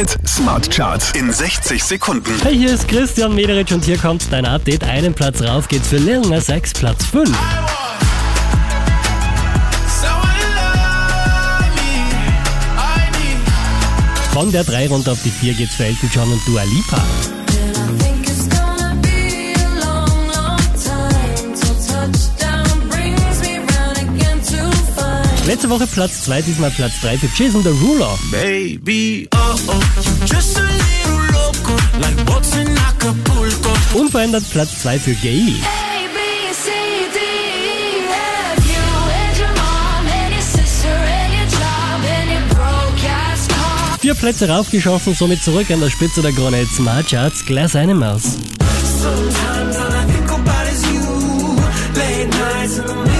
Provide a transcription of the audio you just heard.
Hit Smart Charts in 60 Sekunden. Hey, hier ist Christian Mederich und hier kommt dein Update. Einen Platz rauf geht's für Lil Nas X, Platz 5. Von der 3 runter auf die 4 geht's für Elton John und Dua Lipa. Letzte Woche Platz 2, diesmal Platz 3 für Jason Derulo. Baby, oh oh, just a little loco, like boats in Acapulco. Unverändert Platz 2 für Gailey. A, B, C, D, F, you and your mom and your sister and your job and your broke ass car. Vier Plätze raufgeschossen, somit zurück an der Spitze der Krone Smart Charts. Glass Animals. Sometimes all I think about is you. Late nights in the